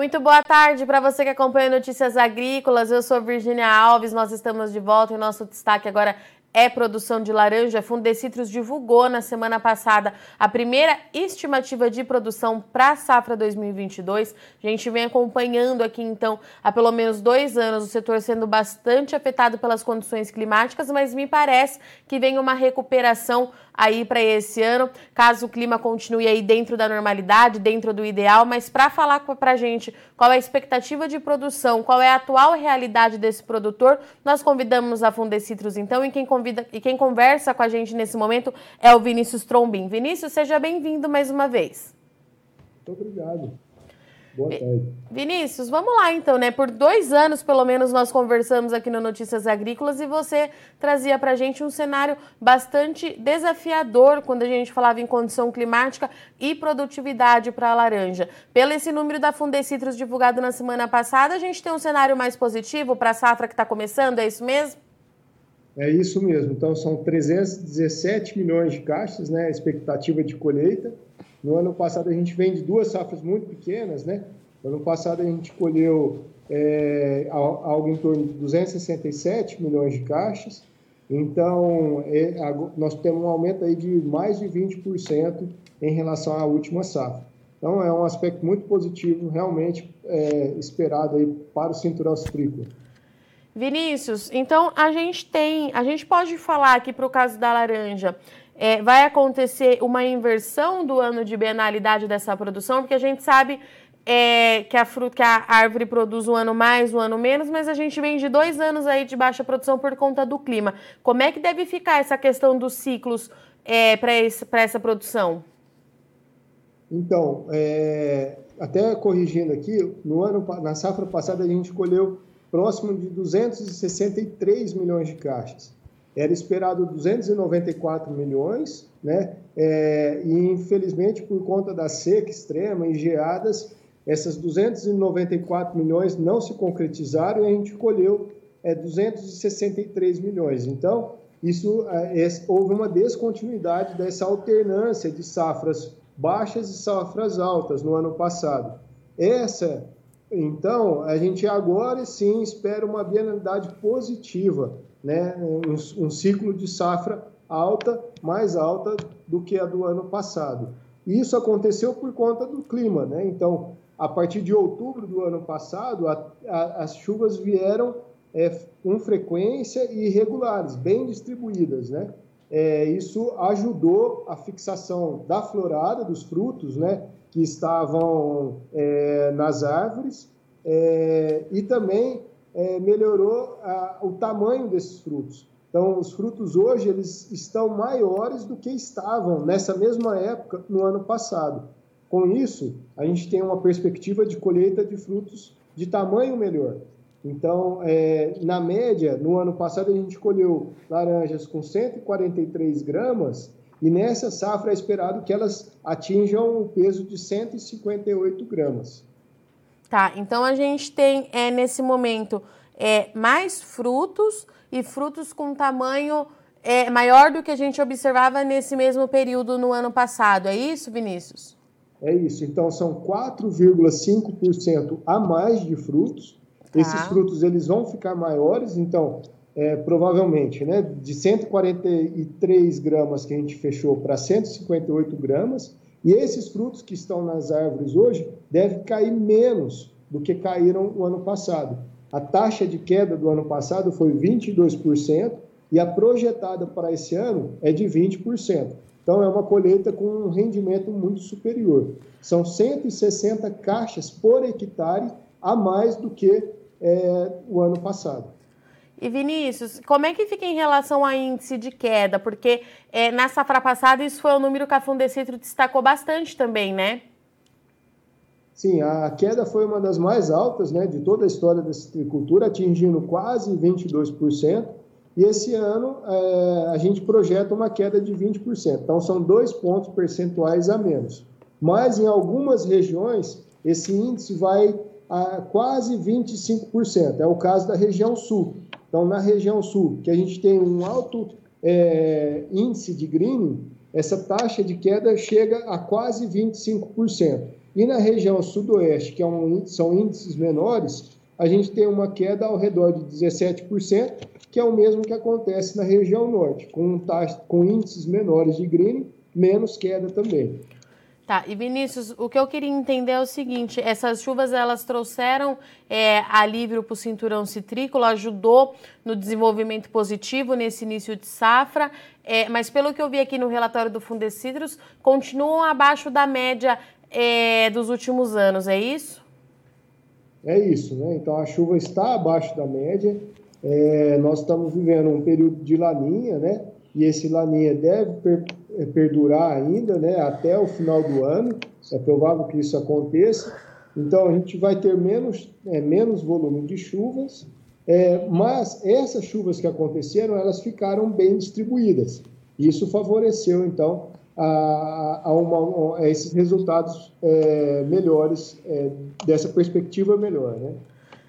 Muito boa tarde para você que acompanha Notícias Agrícolas. Eu sou Virginia Alves. Nós estamos de volta e nosso destaque agora é produção de laranja. A Fundecitrus divulgou na semana passada a primeira estimativa de produção para a safra 2022. A gente vem acompanhando aqui, então, há pelo menos dois anos o setor sendo bastante afetado pelas condições climáticas, mas me parece que vem uma recuperação aí para esse ano, caso o clima continue aí dentro da normalidade, dentro do ideal, mas para falar para a gente qual é a expectativa de produção, qual é a atual realidade desse produtor, nós convidamos a Fundecitrus então e quem convida e quem conversa com a gente nesse momento é o Vinícius Trombin. Vinícius, seja bem-vindo mais uma vez. Muito obrigado. Boa tarde. Vinícius, vamos lá então, né? Por dois anos, pelo menos, nós conversamos aqui no Notícias Agrícolas e você trazia para a gente um cenário bastante desafiador quando a gente falava em condição climática e produtividade para a laranja. Pelo esse número da Fundecitrus divulgado na semana passada, a gente tem um cenário mais positivo para a safra que está começando, é isso mesmo? É isso mesmo. Então, são 317 milhões de caixas, né? Expectativa de colheita. No ano passado a gente vende duas safras muito pequenas, né? No ano passado a gente colheu é, algo em torno de 267 milhões de caixas. Então, é, nós temos um aumento aí de mais de 20% em relação à última safra. Então, é um aspecto muito positivo, realmente é, esperado aí para o cinturão citrícola. Vinícius, então a gente tem, a gente pode falar aqui para o caso da laranja, é, vai acontecer uma inversão do ano de bienalidade dessa produção, porque a gente sabe é, que, a fruta, que a árvore produz um ano mais, um ano menos, mas a gente vem de dois anos aí de baixa produção por conta do clima. Como é que deve ficar essa questão dos ciclos é, para essa produção? Então, é, até corrigindo aqui, no ano, na safra passada a gente colheu próximo de 263 milhões de caixas. Era esperado 294 milhões, né? É, e infelizmente, por conta da seca extrema e geadas, essas 294 milhões não se concretizaram e a gente colheu é, 263 milhões. Então, isso é, houve uma descontinuidade dessa alternância de safras baixas e safras altas no ano passado. Essa, então, a gente agora sim espera uma bienalidade positiva né, um, um ciclo de safra alta, mais alta do que a do ano passado. Isso aconteceu por conta do clima, né? Então, a partir de outubro do ano passado, a, a, as chuvas vieram é, com frequência e irregulares, bem distribuídas, né? É, isso ajudou a fixação da florada, dos frutos, né? Que estavam é, nas árvores, é, e também é, melhorou a, o tamanho desses frutos. Então, os frutos hoje eles estão maiores do que estavam nessa mesma época no ano passado. Com isso, a gente tem uma perspectiva de colheita de frutos de tamanho melhor. Então, é, na média, no ano passado a gente colheu laranjas com 143 gramas e nessa safra é esperado que elas atinjam o peso de 158 gramas. Tá, então a gente tem é, nesse momento é, mais frutos e frutos com tamanho é, maior do que a gente observava nesse mesmo período no ano passado. É isso, Vinícius? É isso. Então são 4,5% a mais de frutos. Tá. Esses frutos eles vão ficar maiores, então é, provavelmente, né, de 143 gramas que a gente fechou para 158 gramas, e esses frutos que estão nas árvores hoje devem cair menos do que caíram o ano passado. A taxa de queda do ano passado foi 22% e a projetada para esse ano é de 20%. Então, é uma colheita com um rendimento muito superior. São 160 caixas por hectare a mais do que é, o ano passado. E Vinícius, como é que fica em relação ao índice de queda? Porque é, na safra passada isso foi um número que a Fundecitro destacou bastante também, né? Sim, a queda foi uma das mais altas né, de toda a história da citricultura, atingindo quase 22%. E esse ano é, a gente projeta uma queda de 20%. Então são dois pontos percentuais a menos. Mas em algumas regiões esse índice vai a quase 25%. É o caso da região sul. Então, na região sul, que a gente tem um alto é, índice de greening, essa taxa de queda chega a quase 25%. E na região sudoeste, que é um, são índices menores, a gente tem uma queda ao redor de 17%, que é o mesmo que acontece na região norte, com, taxa, com índices menores de greening, menos queda também. Tá, e Vinícius, o que eu queria entender é o seguinte: essas chuvas elas trouxeram é, alívio para o cinturão citrícola, ajudou no desenvolvimento positivo nesse início de safra, é, mas pelo que eu vi aqui no relatório do Fundecidros, continuam abaixo da média é, dos últimos anos, é isso? É isso, né? Então a chuva está abaixo da média. É, nós estamos vivendo um período de laninha, né? E esse laninha deve per perdurar ainda, né? Até o final do ano. É provável que isso aconteça. Então a gente vai ter menos, é, menos volume de chuvas, é, mas essas chuvas que aconteceram, elas ficaram bem distribuídas. Isso favoreceu, então, a, a, uma, a esses resultados é, melhores, é, dessa perspectiva melhor, né?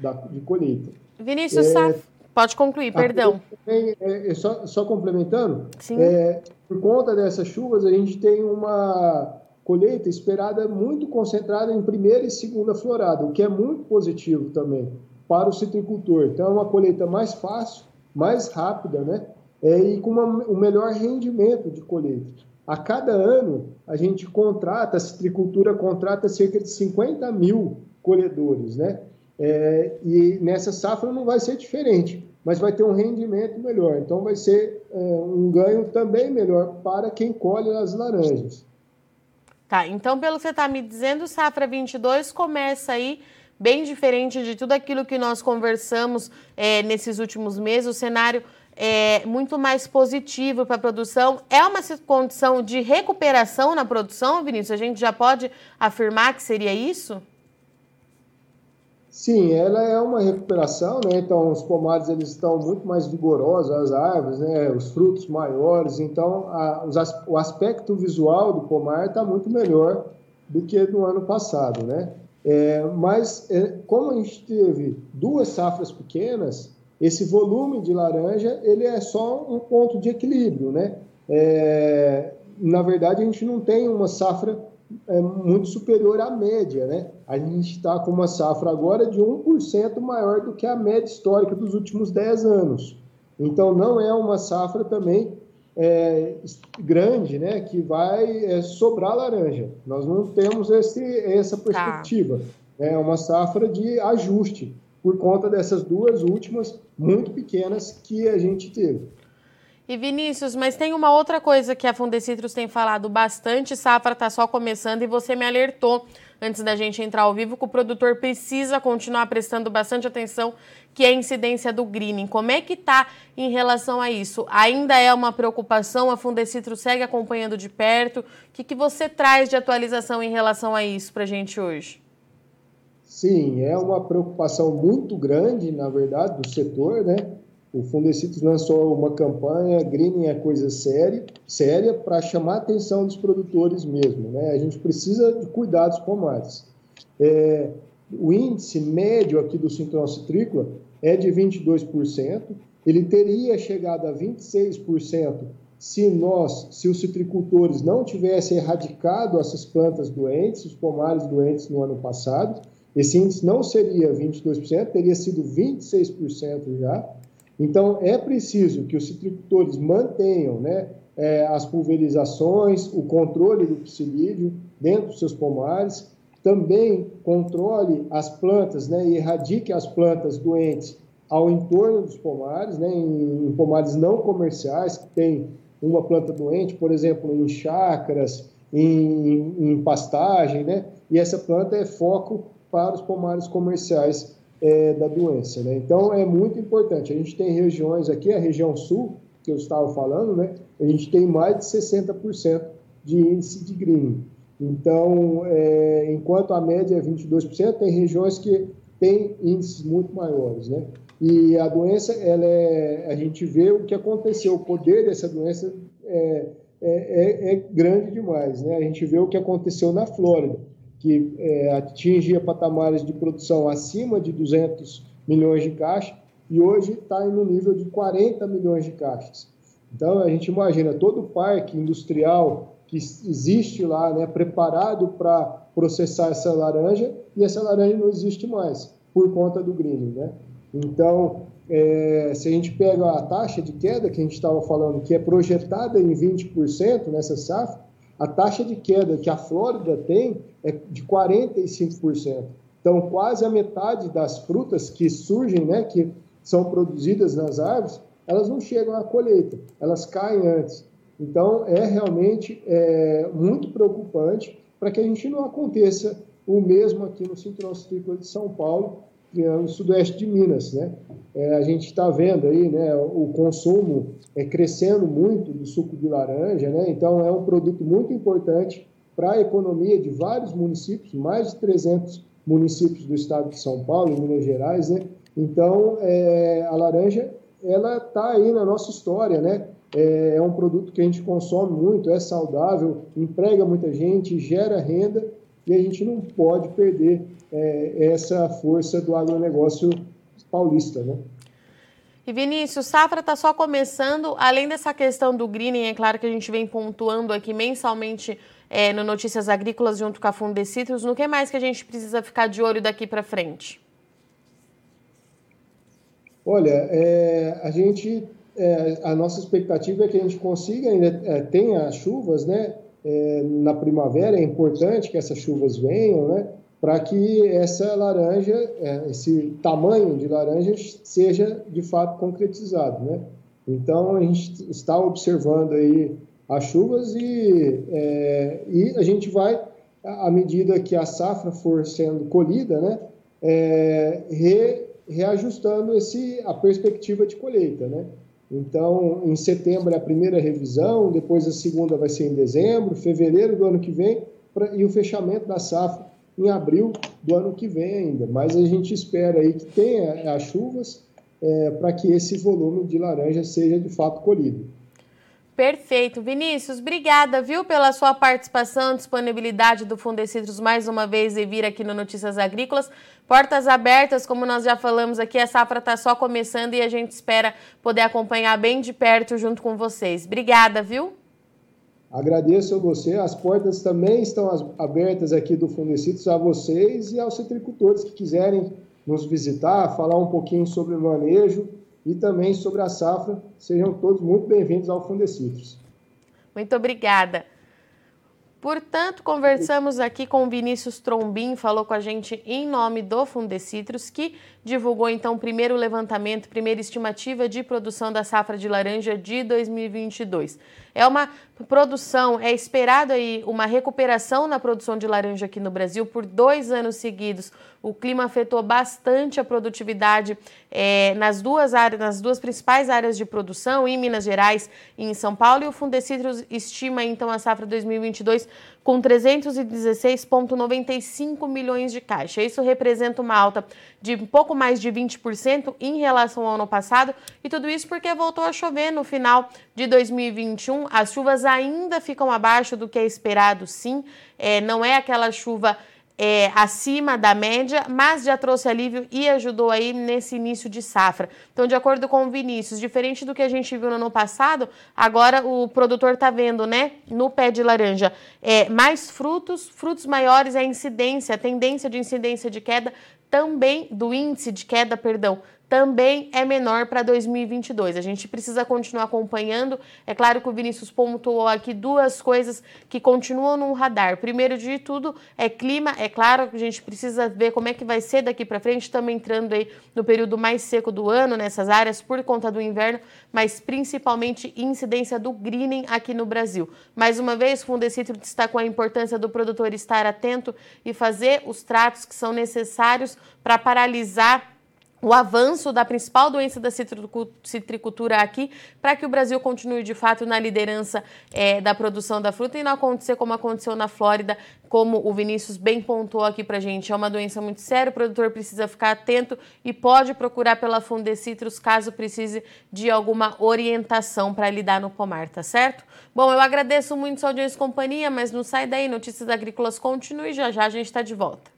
Da, de colheita. Vinícius, é, pode concluir, perdão. Também, é, é, só, só, complementando, é, por conta dessas chuvas, a gente tem uma colheita esperada muito concentrada em primeira e segunda florada, o que é muito positivo também para o citricultor. Então, é uma colheita mais fácil, mais rápida, né? É, e com uma, um melhor rendimento de colheita. A cada ano, a gente contrata, a citricultura contrata cerca de 50 mil colhedores, né? É, e nessa safra não vai ser diferente, mas vai ter um rendimento melhor. Então, vai ser é, um ganho também melhor para quem colhe as laranjas. Tá, então, pelo que você está me dizendo, safra 22 começa aí bem diferente de tudo aquilo que nós conversamos é, nesses últimos meses. O cenário é, muito mais positivo para a produção. É uma condição de recuperação na produção, Vinícius? A gente já pode afirmar que seria isso? Sim, ela é uma recuperação, né? Então, os pomares eles estão muito mais vigorosos, as árvores, né? Os frutos maiores. Então, a, os, o aspecto visual do pomar está muito melhor do que no ano passado, né? É, mas, é, como a gente teve duas safras pequenas, esse volume de laranja ele é só um ponto de equilíbrio, né? É, na verdade, a gente não tem uma safra é, muito superior à média, né? A gente está com uma safra agora de 1% maior do que a média histórica dos últimos 10 anos. Então, não é uma safra também é, grande, né? Que vai é, sobrar laranja. Nós não temos esse, essa tá. perspectiva. Tá. É uma safra de ajuste por conta dessas duas últimas muito pequenas que a gente teve. E Vinícius, mas tem uma outra coisa que a Fundecitrus tem falado bastante, safra está só começando e você me alertou antes da gente entrar ao vivo que o produtor precisa continuar prestando bastante atenção, que é a incidência do greening. Como é que está em relação a isso? Ainda é uma preocupação? A Fundecitrus segue acompanhando de perto? O que, que você traz de atualização em relação a isso para a gente hoje? Sim, é uma preocupação muito grande, na verdade, do setor, né? O Fundecitos lançou uma campanha Greening é coisa séria, séria para chamar a atenção dos produtores mesmo, né? A gente precisa de cuidar dos pomares. É, o índice médio aqui do cinturão citrícola é de 22%, ele teria chegado a 26% se nós, se os citricultores não tivessem erradicado essas plantas doentes, os pomares doentes no ano passado, esse índice não seria 22%, teria sido 26% já. Então, é preciso que os citricultores mantenham né, é, as pulverizações, o controle do psilídeo dentro dos seus pomares, também controle as plantas né, e erradique as plantas doentes ao entorno dos pomares, né, em, em pomares não comerciais, que tem uma planta doente, por exemplo, em chácaras, em, em pastagem, né, e essa planta é foco para os pomares comerciais é, da doença. Né? Então, é muito importante. A gente tem regiões aqui, a região sul, que eu estava falando, né? a gente tem mais de 60% de índice de greening. Então, é, enquanto a média é 22%, tem regiões que têm índices muito maiores. Né? E a doença, ela é, a gente vê o que aconteceu, o poder dessa doença é, é, é, é grande demais. Né? A gente vê o que aconteceu na Flórida que é, atingia patamares de produção acima de 200 milhões de caixas e hoje está no nível de 40 milhões de caixas. Então, a gente imagina todo o parque industrial que existe lá, né, preparado para processar essa laranja, e essa laranja não existe mais por conta do greening, né? Então, é, se a gente pega a taxa de queda que a gente estava falando, que é projetada em 20% nessa safra, a taxa de queda que a Flórida tem é de 45%. Então, quase a metade das frutas que surgem, né, que são produzidas nas árvores, elas não chegam à colheita, elas caem antes. Então, é realmente é, muito preocupante para que a gente não aconteça o mesmo aqui no Cinturão Citrícola de São Paulo, no sudoeste de Minas. Né? É, a gente está vendo aí né, o consumo é, crescendo muito do suco de laranja, né? então é um produto muito importante para a economia de vários municípios, mais de 300 municípios do estado de São Paulo Minas Gerais. Né? Então, é, a laranja ela está aí na nossa história, né? É, é um produto que a gente consome muito, é saudável, emprega muita gente, gera renda e a gente não pode perder é, essa força do agronegócio paulista, né? E Vinícius, safra está só começando, além dessa questão do greening, é claro que a gente vem pontuando aqui mensalmente é, no Notícias Agrícolas junto com a Fundecitrus, no que mais que a gente precisa ficar de olho daqui para frente? Olha, é, a gente, é, a nossa expectativa é que a gente consiga ainda é, tenha chuvas, né? É, na primavera é importante que essas chuvas venham, né? para que essa laranja, é, esse tamanho de laranja seja de fato concretizado, né? Então a gente está observando aí as chuvas e, é, e a gente vai, à medida que a safra for sendo colhida, né, é, re, reajustando esse, a perspectiva de colheita, né? Então, em setembro é a primeira revisão, depois a segunda vai ser em dezembro, fevereiro do ano que vem, pra, e o fechamento da safra em abril do ano que vem ainda. Mas a gente espera aí que tenha as chuvas é, para que esse volume de laranja seja de fato colhido. Perfeito. Vinícius, obrigada, viu, pela sua participação, disponibilidade do Fundecitrus mais uma vez e vir aqui no Notícias Agrícolas. Portas abertas, como nós já falamos aqui, a safra está só começando e a gente espera poder acompanhar bem de perto junto com vocês. Obrigada, viu? Agradeço a você. As portas também estão abertas aqui do Fundecitos a vocês e aos citricultores que quiserem nos visitar, falar um pouquinho sobre o manejo e também sobre a safra. Sejam todos muito bem-vindos ao Fundecitos. Muito obrigada. Portanto, conversamos aqui com Vinícius Trombin, falou com a gente em nome do Fundecitrus, que divulgou então o primeiro levantamento, primeira estimativa de produção da safra de laranja de 2022. É uma produção, é esperado aí uma recuperação na produção de laranja aqui no Brasil por dois anos seguidos. O clima afetou bastante a produtividade é, nas duas áreas, nas duas principais áreas de produção, em Minas Gerais e em São Paulo. E o Fundecitrus estima então a safra 2022 com 316,95 milhões de caixa. Isso representa uma alta de um pouco mais de 20% em relação ao ano passado, e tudo isso porque voltou a chover no final de 2021. As chuvas ainda ficam abaixo do que é esperado, sim, é, não é aquela chuva é, acima da média, mas já trouxe alívio e ajudou aí nesse início de safra. Então, de acordo com o Vinícius, diferente do que a gente viu no ano passado, agora o produtor está vendo, né, no pé de laranja, é, mais frutos, frutos maiores, a incidência, a tendência de incidência de queda também, do índice de queda, perdão, também é menor para 2022. A gente precisa continuar acompanhando. É claro que o Vinícius pontuou aqui duas coisas que continuam no radar. Primeiro de tudo é clima. É claro que a gente precisa ver como é que vai ser daqui para frente. Estamos entrando aí no período mais seco do ano nessas áreas por conta do inverno, mas principalmente incidência do greening aqui no Brasil. Mais uma vez, o Fundecitro destacou a importância do produtor estar atento e fazer os tratos que são necessários para paralisar o avanço da principal doença da citricultura aqui, para que o Brasil continue de fato na liderança é, da produção da fruta e não acontecer como aconteceu na Flórida, como o Vinícius bem pontuou aqui para gente. É uma doença muito séria, o produtor precisa ficar atento e pode procurar pela Fundecitrus caso precise de alguma orientação para lidar no pomar, tá certo? Bom, eu agradeço muito sua audiência e companhia, mas não sai daí, Notícias Agrícolas continue, já já a gente está de volta.